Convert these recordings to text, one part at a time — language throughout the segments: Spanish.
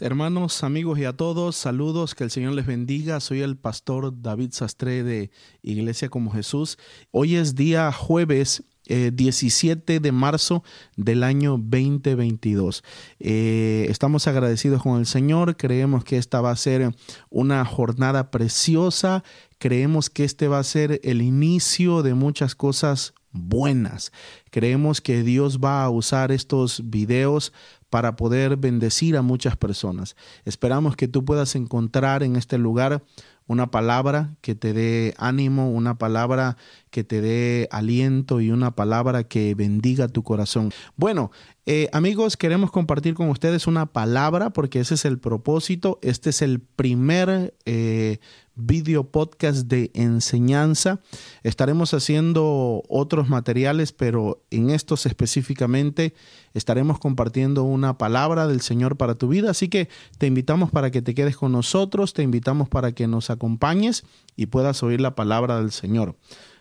Hermanos, amigos y a todos. Saludos, que el Señor les bendiga. Soy el pastor David Sastre de Iglesia como Jesús. Hoy es día jueves 17 eh, de marzo del año 2022. Eh, estamos agradecidos con el Señor, creemos que esta va a ser una jornada preciosa, creemos que este va a ser el inicio de muchas cosas buenas. Creemos que Dios va a usar estos videos para poder bendecir a muchas personas. Esperamos que tú puedas encontrar en este lugar una palabra que te dé ánimo, una palabra que te dé aliento y una palabra que bendiga tu corazón. Bueno, eh, amigos, queremos compartir con ustedes una palabra porque ese es el propósito. Este es el primer eh, video podcast de enseñanza. Estaremos haciendo materiales, pero en estos específicamente estaremos compartiendo una palabra del Señor para tu vida. Así que te invitamos para que te quedes con nosotros, te invitamos para que nos acompañes y puedas oír la palabra del Señor.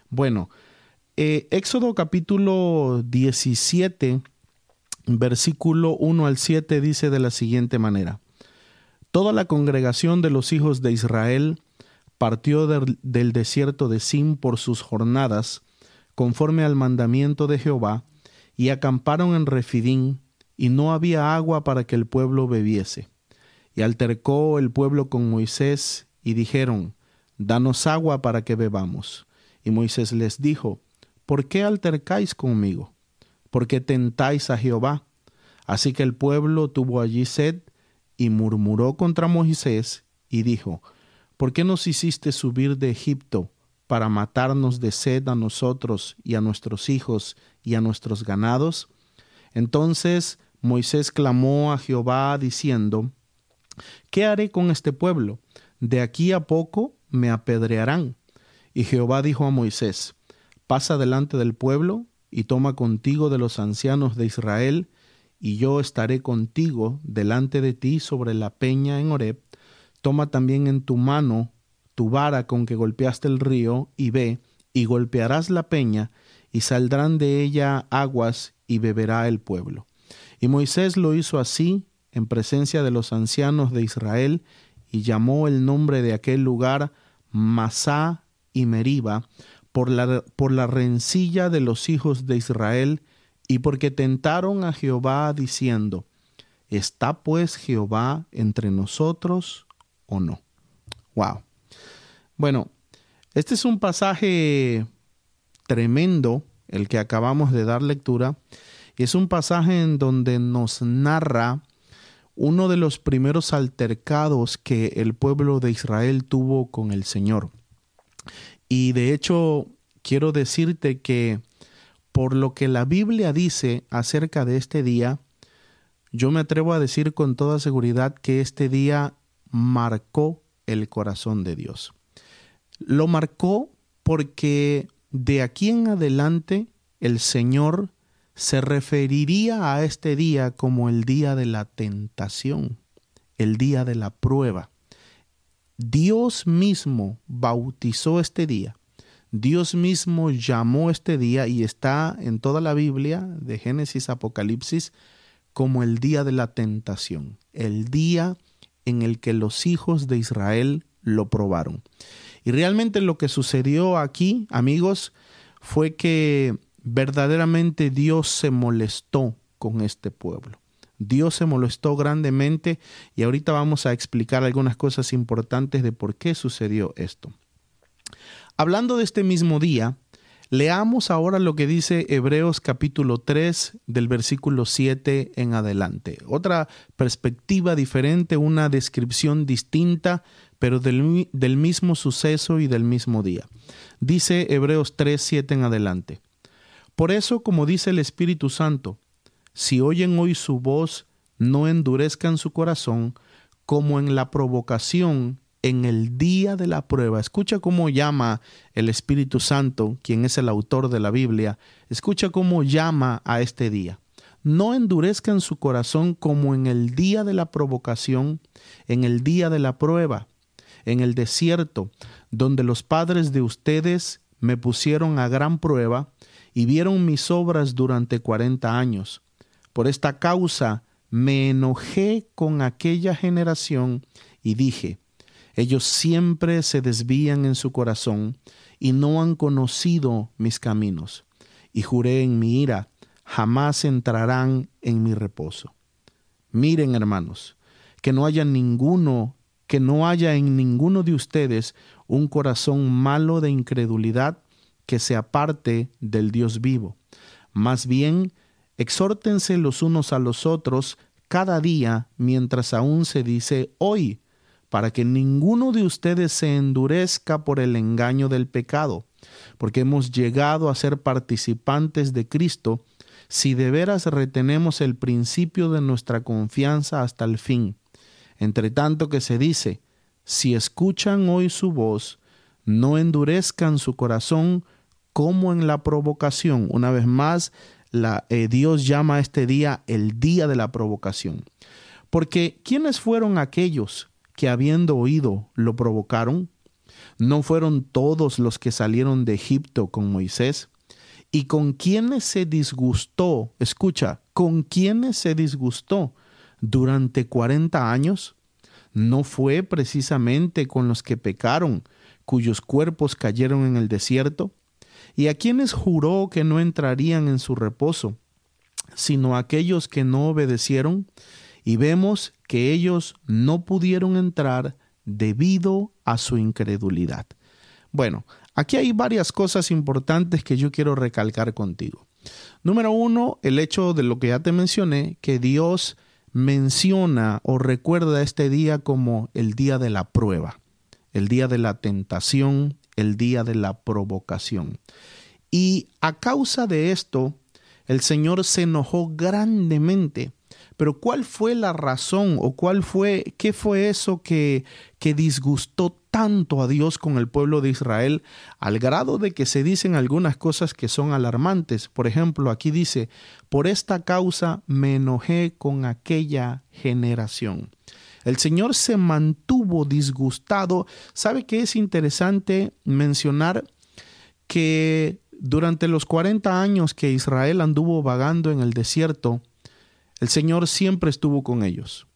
Bueno, eh, Éxodo capítulo 17, versículo 1 al 7 dice de la siguiente manera. Toda la congregación de los hijos de Israel partió del desierto de Sim por sus jornadas, conforme al mandamiento de Jehová, y acamparon en Refidín, y no había agua para que el pueblo bebiese. Y altercó el pueblo con Moisés, y dijeron, Danos agua para que bebamos. Y Moisés les dijo, ¿Por qué altercáis conmigo? ¿Por qué tentáis a Jehová? Así que el pueblo tuvo allí sed, y murmuró contra Moisés, y dijo, ¿Por qué nos hiciste subir de Egipto para matarnos de sed a nosotros y a nuestros hijos y a nuestros ganados? Entonces Moisés clamó a Jehová diciendo, ¿Qué haré con este pueblo? De aquí a poco me apedrearán. Y Jehová dijo a Moisés, Pasa delante del pueblo y toma contigo de los ancianos de Israel, y yo estaré contigo delante de ti sobre la peña en Horeb, Toma también en tu mano tu vara con que golpeaste el río, y ve, y golpearás la peña, y saldrán de ella aguas, y beberá el pueblo. Y Moisés lo hizo así, en presencia de los ancianos de Israel, y llamó el nombre de aquel lugar Masá y Meriba, por la, por la rencilla de los hijos de Israel, y porque tentaron a Jehová diciendo, ¿Está pues Jehová entre nosotros o no. Wow. Bueno, este es un pasaje tremendo, el que acabamos de dar lectura. Es un pasaje en donde nos narra uno de los primeros altercados que el pueblo de Israel tuvo con el Señor. Y de hecho, quiero decirte que por lo que la Biblia dice acerca de este día, yo me atrevo a decir con toda seguridad que este día marcó el corazón de Dios. Lo marcó porque de aquí en adelante el Señor se referiría a este día como el día de la tentación, el día de la prueba. Dios mismo bautizó este día. Dios mismo llamó este día y está en toda la Biblia, de Génesis a Apocalipsis, como el día de la tentación, el día en el que los hijos de Israel lo probaron. Y realmente lo que sucedió aquí, amigos, fue que verdaderamente Dios se molestó con este pueblo. Dios se molestó grandemente y ahorita vamos a explicar algunas cosas importantes de por qué sucedió esto. Hablando de este mismo día, Leamos ahora lo que dice Hebreos capítulo 3 del versículo 7 en adelante. Otra perspectiva diferente, una descripción distinta, pero del, mismo suceso y del mismo día. Dice Hebreos 3, 7 en adelante. Por eso, como dice el Espíritu Santo, si oyen hoy su voz, no endurezcan su corazón, como en la provocación en el día de la prueba. Escucha cómo llama el Espíritu Santo, quien es el autor de la Biblia. Escucha cómo llama a este día. No endurezcan su corazón como en el día de la provocación, en el día de la prueba, en el desierto, donde los padres de ustedes me pusieron a gran prueba y vieron mis obras durante cuarenta años. Por esta causa me enojé con aquella generación y dije, ellos siempre se desvían en su corazón y no han conocido mis caminos. Y juré en mi ira, jamás entrarán en mi reposo. Miren, hermanos, que no haya ninguno, que no haya en ninguno de ustedes un corazón malo de incredulidad que se aparte del Dios vivo. Más bien, exhórtense los unos a los otros cada día mientras aún se dice hoy, para que ninguno de ustedes se endurezca por el engaño del pecado, porque hemos llegado a ser participantes de Cristo si de veras retenemos el principio de nuestra confianza hasta el fin. Entre tanto que se dice, si escuchan hoy su voz, no endurezcan su corazón como en la provocación. Una vez más, eh, Dios llama a este día el día de la provocación. Porque ¿quiénes fueron aquellos que habiendo oído lo provocaron? ¿No fueron todos los que salieron de Egipto con Moisés? ¿Y con quiénes se disgustó? Escucha, ¿con quiénes se disgustó durante cuarenta años? ¿No fue precisamente con los que pecaron, cuyos cuerpos cayeron en el desierto? y a quienes juró que no entrarían en su reposo, sino a aquellos que no obedecieron, y vemos que ellos no pudieron entrar debido a su incredulidad. Bueno, aquí hay varias cosas importantes que yo quiero recalcar contigo. Número uno, el hecho de lo que ya te mencioné, que Dios menciona o recuerda este día como el día de la prueba, el día de la tentación, el día de la provocación. Y a causa de esto, el Señor se enojó grandemente. Pero ¿cuál fue la razón o cuál fue, qué fue eso que, que disgustó tanto a Dios con el pueblo de Israel al grado de que se dicen algunas cosas que son alarmantes? Por ejemplo, aquí dice, por esta causa me enojé con aquella generación. El Señor se mantuvo disgustado. ¿Sabe qué es interesante mencionar? Que durante los 40 años que Israel anduvo vagando en el desierto, el Señor siempre estuvo con ellos.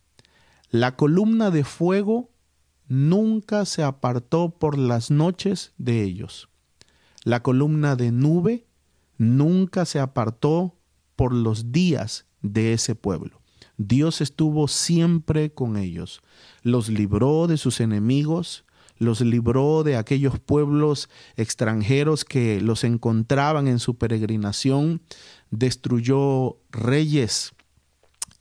La columna de fuego nunca se apartó por las noches de ellos. La columna de nube nunca se apartó por los días de ese pueblo. Dios estuvo siempre con ellos, los libró de sus enemigos, los libró de aquellos pueblos extranjeros que los encontraban en su peregrinación, destruyó reyes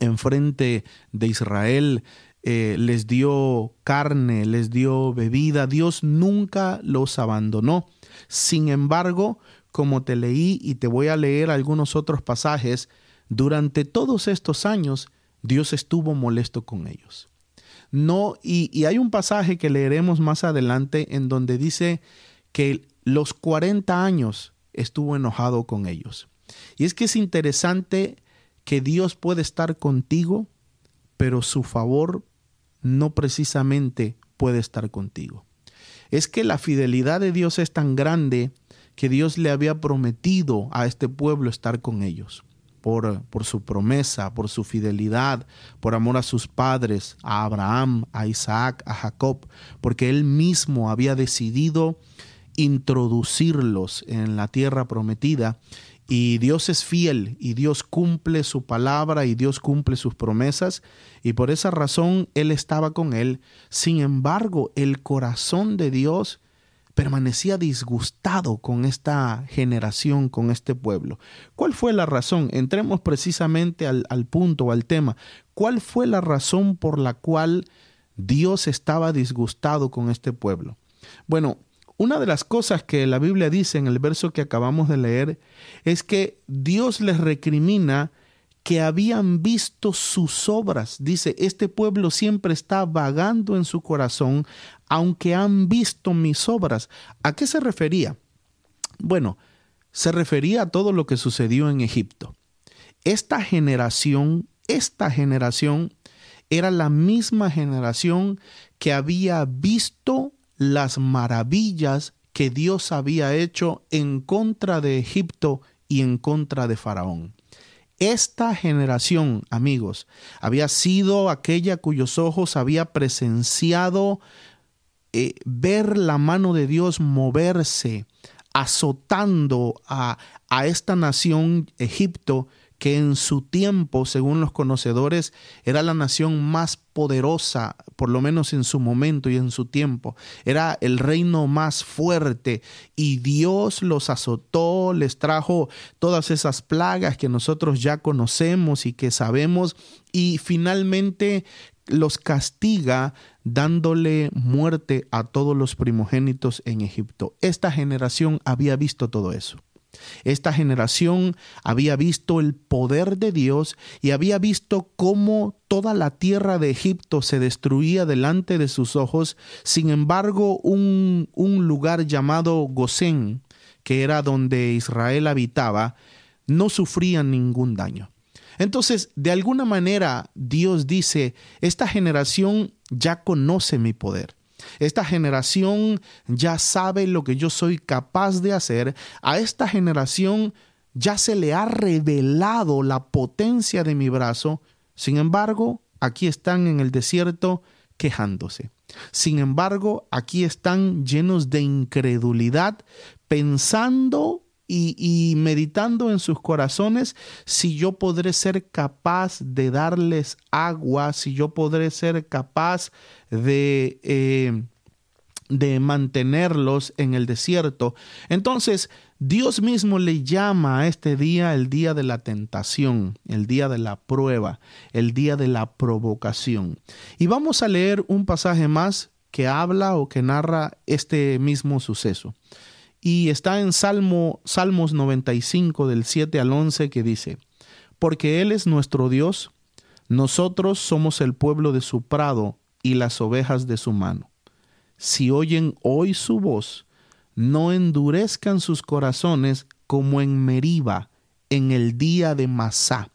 enfrente de Israel, eh, les dio carne, les dio bebida, Dios nunca los abandonó. Sin embargo, como te leí y te voy a leer algunos otros pasajes, durante todos estos años Dios estuvo molesto con ellos. No, y, hay un pasaje que leeremos más adelante en donde dice que los 40 años estuvo enojado con ellos. Y es que es interesante que Dios puede estar contigo, pero su favor no precisamente puede estar contigo. Es que la fidelidad de Dios es tan grande que Dios le había prometido a este pueblo estar con ellos por, por su promesa, por su fidelidad, por amor a sus padres, a Abraham, a Isaac, a Jacob, porque él mismo había decidido introducirlos en la tierra prometida y Dios es fiel y Dios cumple su palabra y Dios cumple sus promesas y por esa razón Él estaba con él. Sin embargo, el corazón de Dios permanecía disgustado con esta generación, con este pueblo. ¿Cuál fue la razón? Entremos precisamente al, al punto, al tema. ¿Cuál fue la razón por la cual Dios estaba disgustado con este pueblo? Bueno, una de las cosas que la Biblia dice en el verso que acabamos de leer es que Dios les recrimina que habían visto sus obras. Dice, este pueblo siempre está vagando en su corazón, aunque han visto mis obras. ¿A qué se refería? Bueno, se refería a todo lo que sucedió en Egipto. Esta generación, esta generación era la misma generación que había visto las maravillas que Dios había hecho en contra de Egipto y en contra de Faraón. Esta generación, amigos, había sido aquella cuyos ojos había presenciado eh, ver la mano de Dios moverse, azotando a, a esta nación Egipto que en su tiempo, según los conocedores, era la nación más poderosa, por lo menos en su momento y en su tiempo. Era el reino más fuerte y Dios los azotó, les trajo todas esas plagas que nosotros ya conocemos y que sabemos y finalmente los castiga dándole muerte a todos los primogénitos en Egipto. Esta generación había visto todo eso. Esta generación había visto el poder de Dios y había visto cómo toda la tierra de Egipto se destruía delante de sus ojos. Sin embargo, un, un lugar llamado Gosén, que era donde Israel habitaba, no sufría ningún daño. Entonces, de alguna manera, Dios dice, esta generación ya conoce mi poder. Esta generación ya sabe lo que yo soy capaz de hacer. A esta generación ya se le ha revelado la potencia de mi brazo. Sin embargo, aquí están en el desierto quejándose. Sin embargo, aquí están llenos de incredulidad, pensando y, meditando en sus corazones si yo podré ser capaz de darles agua, si yo podré ser capaz de, eh, de mantenerlos en el desierto. Entonces, Dios mismo le llama a este día el día de la tentación, el día de la prueba, el día de la provocación. Y vamos a leer un pasaje más que habla o que narra este mismo suceso. Y está en Salmo, Salmos 95 del 7 al 11 que dice, Porque Él es nuestro Dios, nosotros somos el pueblo de su prado y las ovejas de su mano. Si oyen hoy su voz, no endurezcan sus corazones como en Meriba, en el día de Masá.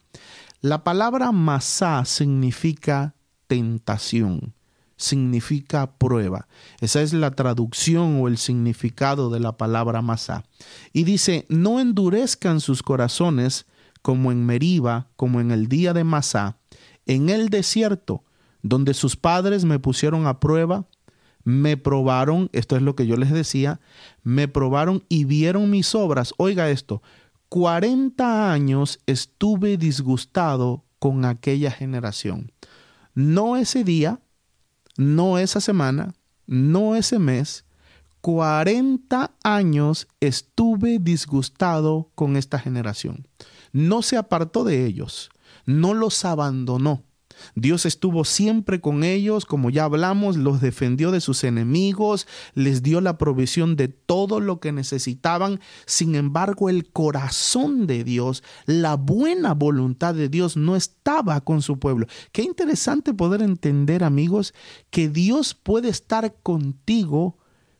La palabra Masá significa tentación significa prueba. Esa es la traducción o el significado de la palabra masá. Y dice, no endurezcan sus corazones como en Meriba, como en el día de Masá, en el desierto, donde sus padres me pusieron a prueba, me probaron, esto es lo que yo les decía, me probaron y vieron mis obras. Oiga esto, 40 años estuve disgustado con aquella generación. No ese día, no esa semana, no ese mes, 40 años estuve disgustado con esta generación. No se apartó de ellos, no los abandonó, Dios estuvo siempre con ellos, como ya hablamos, los defendió de sus enemigos, les dio la provisión de todo lo que necesitaban. Sin embargo, el corazón de Dios, la buena voluntad de Dios no estaba con su pueblo. Qué interesante poder entender, amigos, que Dios puede estar contigo,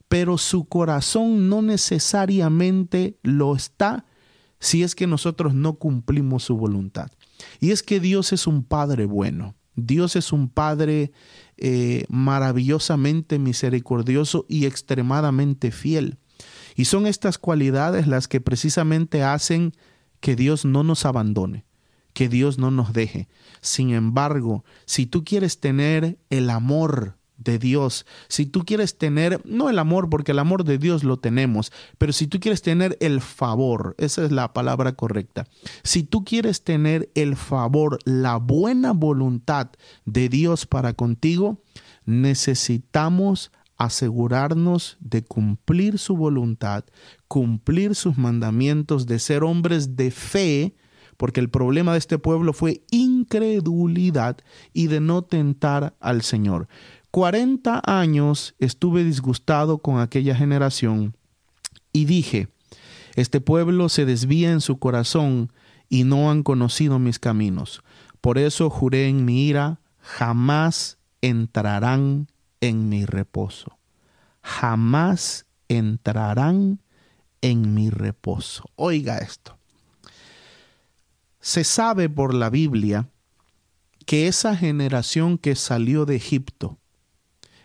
pero su corazón no necesariamente lo está si es que nosotros no cumplimos su voluntad. Y es que Dios es un Padre bueno. Dios es un Padre eh, maravillosamente misericordioso y extremadamente fiel. Y son estas cualidades las que precisamente hacen que Dios no nos abandone, que Dios no nos deje. Sin embargo, si tú quieres tener el amor de Dios, si tú quieres tener, no el amor, porque el amor de Dios lo tenemos, pero si tú quieres tener el favor, esa es la palabra correcta, si tú quieres tener el favor, la buena voluntad de Dios para contigo, necesitamos asegurarnos de cumplir su voluntad, cumplir sus mandamientos, de ser hombres de fe, porque el problema de este pueblo fue incredulidad y de no tentar al Señor. 40 años estuve disgustado con aquella generación y dije, este pueblo se desvía en su corazón y no han conocido mis caminos. Por eso juré en mi ira, jamás entrarán en mi reposo. Jamás entrarán en mi reposo. Oiga esto. Se sabe por la Biblia que esa generación que salió de Egipto,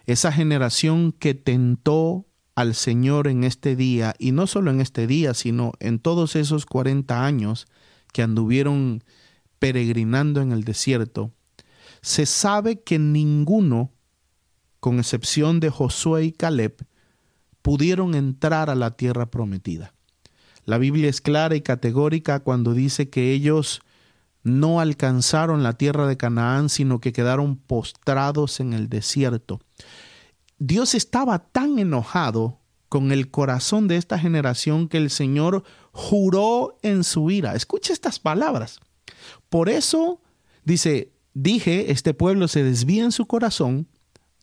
esa generación que tentó al Señor en este día, y no solo en este día, sino en todos esos 40 años que anduvieron peregrinando en el desierto, se sabe que ninguno, con excepción de Josué y Caleb, pudieron entrar a la tierra prometida. La Biblia es clara y categórica cuando dice que ellos no alcanzaron la tierra de Canaán, sino que quedaron postrados en el desierto. Dios estaba tan enojado con el corazón de esta generación que el Señor juró en su ira. Escucha estas palabras. Por eso, dice, dije, este pueblo se desvía en su corazón,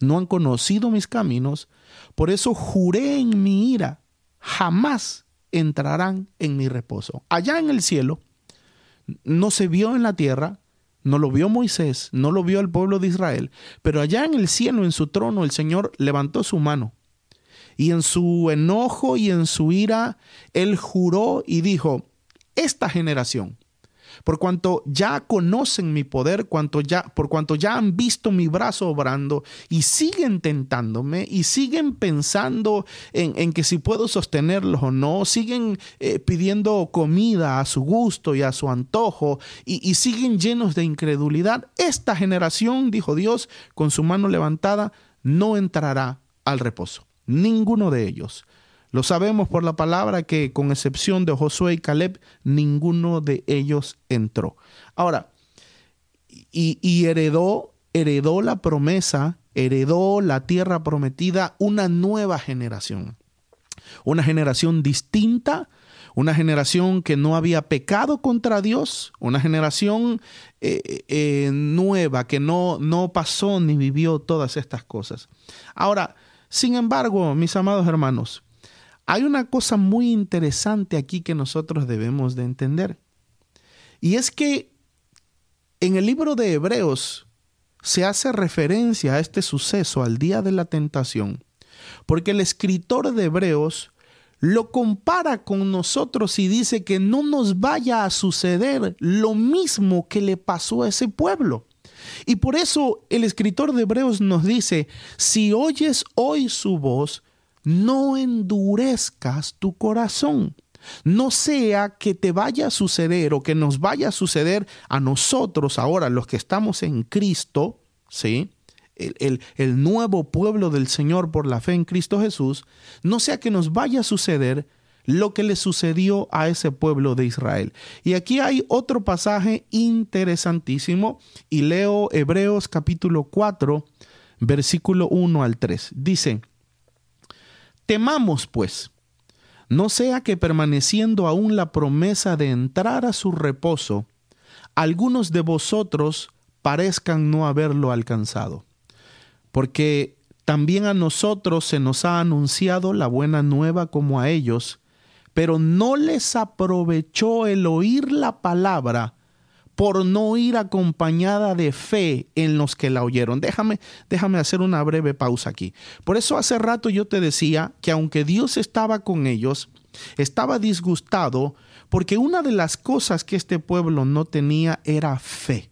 no han conocido mis caminos, por eso juré en mi ira, jamás entrarán en mi reposo. Allá en el cielo, no se vio en la tierra, no lo vio Moisés, no lo vio el pueblo de Israel, pero allá en el cielo, en su trono, el Señor levantó su mano. Y en su enojo y en su ira, él juró y dijo, esta generación por cuanto ya conocen mi poder, cuanto ya, por cuanto ya han visto mi brazo obrando y siguen tentándome y siguen pensando en, que si puedo sostenerlos o no, siguen eh, pidiendo comida a su gusto y a su antojo y, y siguen llenos de incredulidad, esta generación, dijo Dios, con su mano levantada, no entrará al reposo. Ninguno de ellos. Lo sabemos por la palabra que con excepción de Josué y Caleb, ninguno de ellos entró. Ahora, y, heredó, heredó la promesa, heredó la tierra prometida una nueva generación. Una generación distinta, una generación que no había pecado contra Dios, una generación eh, eh, nueva que no, no pasó ni vivió todas estas cosas. Ahora, sin embargo, mis amados hermanos, hay una cosa muy interesante aquí que nosotros debemos de entender. Y es que en el libro de Hebreos se hace referencia a este suceso, al día de la tentación, porque el escritor de Hebreos lo compara con nosotros y dice que no nos vaya a suceder lo mismo que le pasó a ese pueblo. Y por eso el escritor de Hebreos nos dice, si oyes hoy su voz, no endurezcas tu corazón. No sea que te vaya a suceder o que nos vaya a suceder a nosotros ahora, los que estamos en Cristo, ¿sí? El, el, nuevo pueblo del Señor por la fe en Cristo Jesús, no sea que nos vaya a suceder lo que le sucedió a ese pueblo de Israel. Y aquí hay otro pasaje interesantísimo y leo Hebreos capítulo 4, versículo 1 al 3. Dice, Temamos, pues, no sea que permaneciendo aún la promesa de entrar a su reposo, algunos de vosotros parezcan no haberlo alcanzado. Porque también a nosotros se nos ha anunciado la buena nueva como a ellos, pero no les aprovechó el oír la palabra por no ir acompañada de fe en los que la oyeron. Déjame, déjame hacer una breve pausa aquí. Por eso hace rato yo te decía que aunque Dios estaba con ellos, estaba disgustado porque una de las cosas que este pueblo no tenía era fe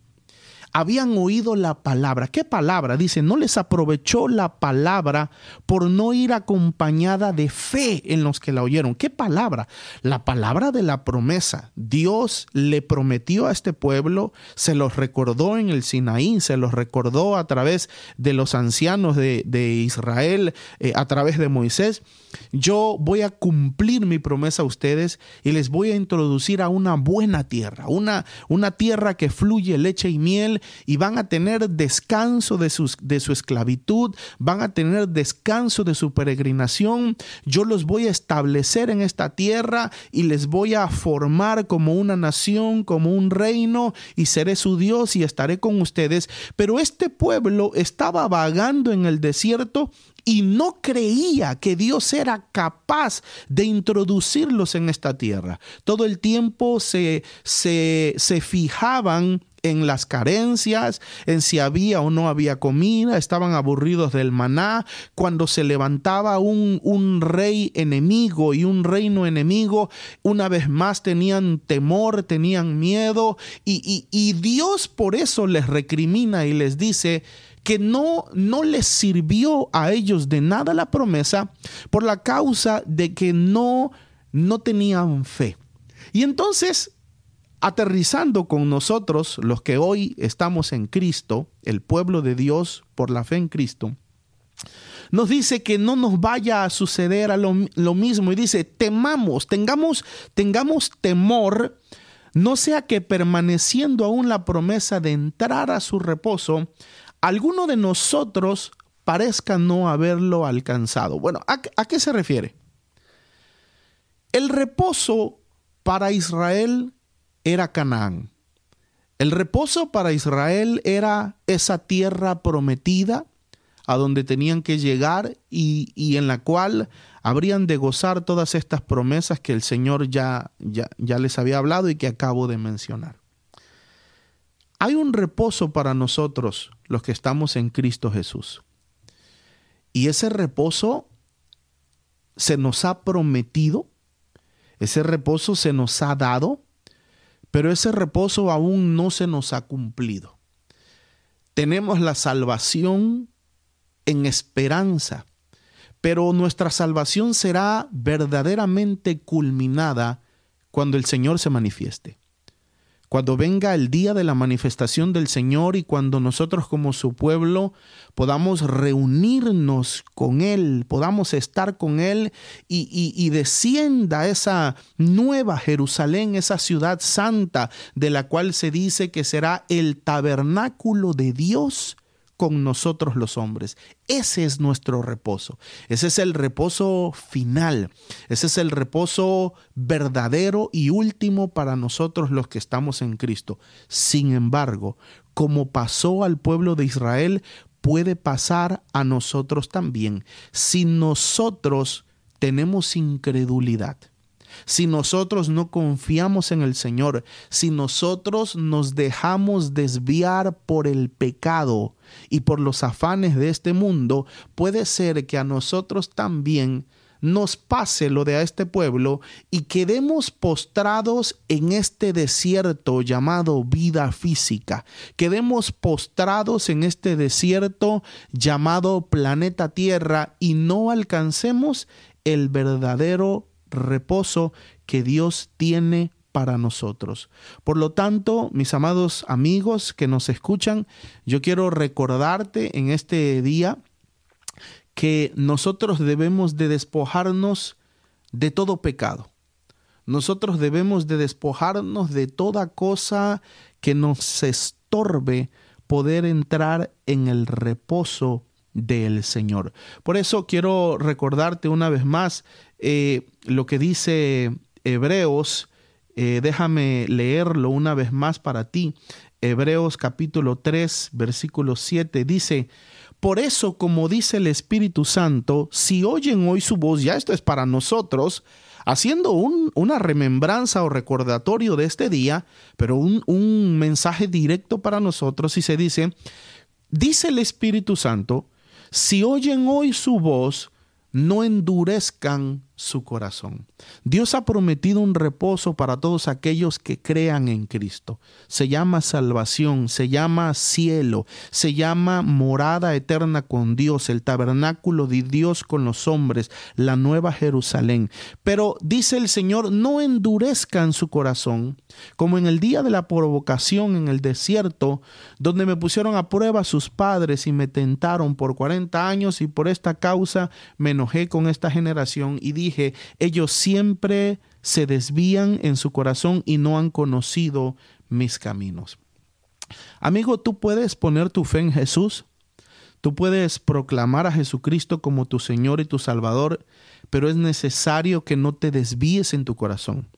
habían oído la palabra. ¿Qué palabra? Dice, no les aprovechó la palabra por no ir acompañada de fe en los que la oyeron. ¿Qué palabra? La palabra de la promesa. Dios le prometió a este pueblo, se los recordó en el Sinaí, se los recordó a través de los ancianos de, Israel, eh, a través de Moisés. Yo voy a cumplir mi promesa a ustedes y les voy a introducir a una buena tierra, una, una tierra que fluye leche y miel y van a tener descanso de, de su esclavitud, van a tener descanso de su peregrinación. Yo los voy a establecer en esta tierra y les voy a formar como una nación, como un reino y seré su Dios y estaré con ustedes. Pero este pueblo estaba vagando en el desierto y no creía que Dios era capaz de introducirlos en esta tierra. Todo el tiempo se, se, se fijaban en las carencias, en si había o no había comida, estaban aburridos del maná. Cuando se levantaba un, un, rey enemigo y un reino enemigo, una vez más tenían temor, tenían miedo y, y Dios por eso les recrimina y les dice, que no, no les sirvió a ellos de nada la promesa por la causa de que no, no tenían fe. Y entonces aterrizando con nosotros, los que hoy estamos en Cristo, el pueblo de Dios por la fe en Cristo, nos dice que no nos vaya a suceder a lo, mismo y dice, temamos, tengamos, tengamos temor, no sea que permaneciendo aún la promesa de entrar a su reposo, alguno de nosotros parezca no haberlo alcanzado. Bueno, ¿a, a qué se refiere? El reposo para Israel era Canaán. El reposo para Israel era esa tierra prometida a donde tenían que llegar y, en la cual habrían de gozar todas estas promesas que el Señor ya, ya, ya les había hablado y que acabo de mencionar. Hay un reposo para nosotros, los que estamos en Cristo Jesús. Y ese reposo se nos ha prometido, ese reposo se nos ha dado, pero ese reposo aún no se nos ha cumplido. Tenemos la salvación en esperanza, pero nuestra salvación será verdaderamente culminada cuando el Señor se manifieste cuando venga el día de la manifestación del Señor y cuando nosotros como su pueblo podamos reunirnos con Él, podamos estar con Él y, y, descienda esa nueva Jerusalén, esa ciudad santa de la cual se dice que será el tabernáculo de Dios con nosotros los hombres. Ese es nuestro reposo. Ese es el reposo final. Ese es el reposo verdadero y último para nosotros los que estamos en Cristo. Sin embargo, como pasó al pueblo de Israel, puede pasar a nosotros también si nosotros tenemos incredulidad si nosotros no confiamos en el Señor, si nosotros nos dejamos desviar por el pecado y por los afanes de este mundo, puede ser que a nosotros también nos pase lo de a este pueblo y quedemos postrados en este desierto llamado vida física, quedemos postrados en este desierto llamado planeta Tierra y no alcancemos el verdadero reposo que Dios tiene para nosotros. Por lo tanto, mis amados amigos que nos escuchan, yo quiero recordarte en este día que nosotros debemos de despojarnos de todo pecado. Nosotros debemos de despojarnos de toda cosa que nos estorbe poder entrar en el reposo del Señor. Por eso quiero recordarte una vez más eh, lo que dice Hebreos, eh, déjame leerlo una vez más para ti. Hebreos capítulo 3, versículo 7 dice, por eso, como dice el Espíritu Santo, si oyen hoy su voz, ya esto es para nosotros, haciendo un, una remembranza o recordatorio de este día, pero un, un mensaje directo para nosotros, y se dice, dice el Espíritu Santo, si oyen hoy su voz, no endurezcan su corazón. Dios ha prometido un reposo para todos aquellos que crean en Cristo. Se llama salvación, se llama cielo, se llama morada eterna con Dios, el tabernáculo de Dios con los hombres, la nueva Jerusalén. Pero dice el Señor, no endurezcan su corazón, como en el día de la provocación en el desierto, donde me pusieron a prueba sus padres y me tentaron por cuarenta años y por esta causa me enojé con esta generación y dije, dije, ellos siempre se desvían en su corazón y no han conocido mis caminos. Amigo, tú puedes poner tu fe en Jesús, tú puedes proclamar a Jesucristo como tu Señor y tu Salvador, pero es necesario que no te desvíes en tu corazón.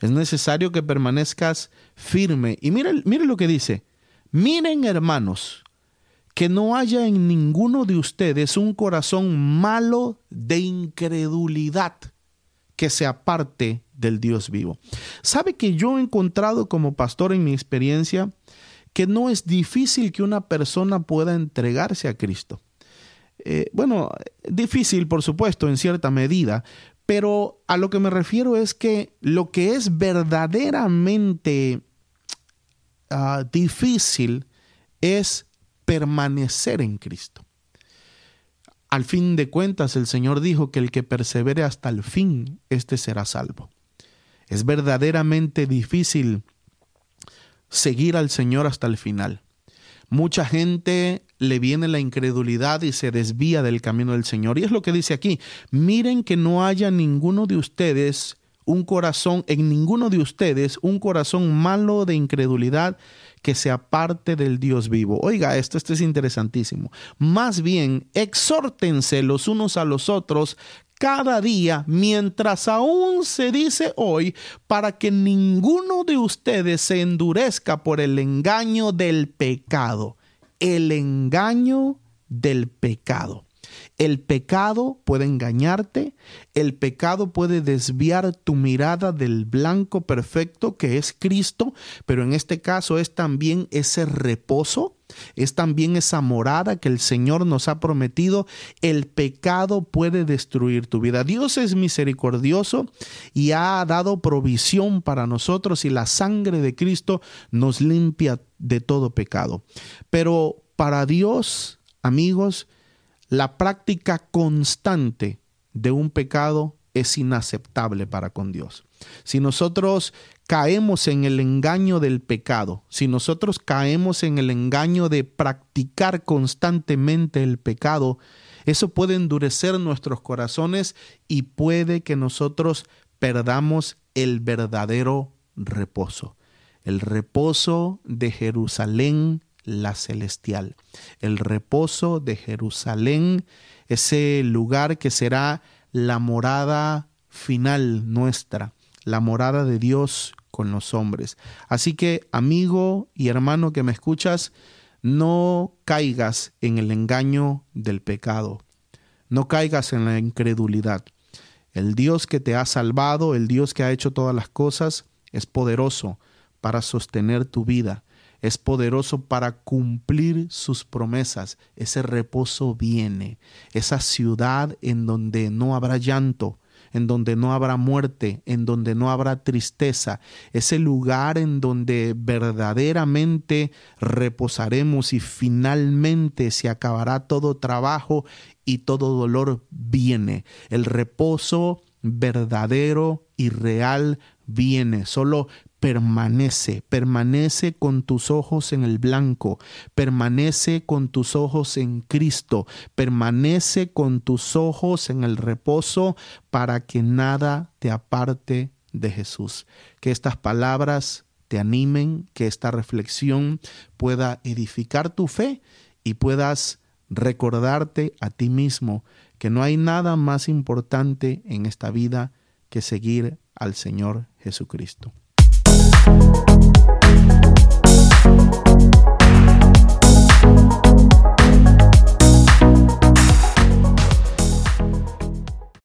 Es necesario que permanezcas firme. Y mire, mire lo que dice. Miren, hermanos, que no haya en ninguno de ustedes un corazón malo de incredulidad que se aparte del Dios vivo. ¿Sabe que yo he encontrado como pastor en mi experiencia que no es difícil que una persona pueda entregarse a Cristo? Eh, bueno, difícil por supuesto en cierta medida, pero a lo que me refiero es que lo que es verdaderamente ah, difícil es permanecer en Cristo. Al fin de cuentas, el Señor dijo que el que persevere hasta el fin, éste será salvo. Es verdaderamente difícil seguir al Señor hasta el final. Mucha gente le viene la incredulidad y se desvía del camino del Señor. Y es lo que dice aquí, miren que no haya ninguno de ustedes un corazón, en ninguno de ustedes, un corazón malo de incredulidad que se aparte del Dios vivo. Oiga, esto, esto es interesantísimo. Más bien, exhórtense los unos a los otros cada día, mientras aún se dice hoy, para que ninguno de ustedes se endurezca por el engaño del pecado. El engaño del pecado. El pecado puede engañarte, el pecado puede desviar tu mirada del blanco perfecto que es Cristo, pero en este caso es también ese reposo, es también esa morada que el Señor nos ha prometido. El pecado puede destruir tu vida. Dios es misericordioso y ha dado provisión para nosotros y la sangre de Cristo nos limpia de todo pecado. Pero para Dios, amigos, la práctica constante de un pecado es inaceptable para con Dios. Si nosotros caemos en el engaño del pecado, si nosotros caemos en el engaño de practicar constantemente el pecado, eso puede endurecer nuestros corazones y puede que nosotros perdamos el verdadero reposo, el reposo de Jerusalén la celestial, el reposo de Jerusalén, ese lugar que será la morada final nuestra, la morada de Dios con los hombres. Así que, amigo y hermano que me escuchas, no caigas en el engaño del pecado, no caigas en la incredulidad. El Dios que te ha salvado, el Dios que ha hecho todas las cosas, es poderoso para sostener tu vida es poderoso para cumplir sus promesas. Ese reposo viene, esa ciudad en donde no habrá llanto, en donde no habrá muerte, en donde no habrá tristeza, ese lugar en donde verdaderamente reposaremos y finalmente se acabará todo trabajo y todo dolor viene. El reposo verdadero y real viene. Solo permanece, permanece con tus ojos en el blanco, permanece con tus ojos en Cristo, permanece con tus ojos en el reposo para que nada te aparte de Jesús. Que estas palabras te animen, que esta reflexión pueda edificar tu fe y puedas recordarte a ti mismo que no hay nada más importante en esta vida que seguir al Señor Jesucristo.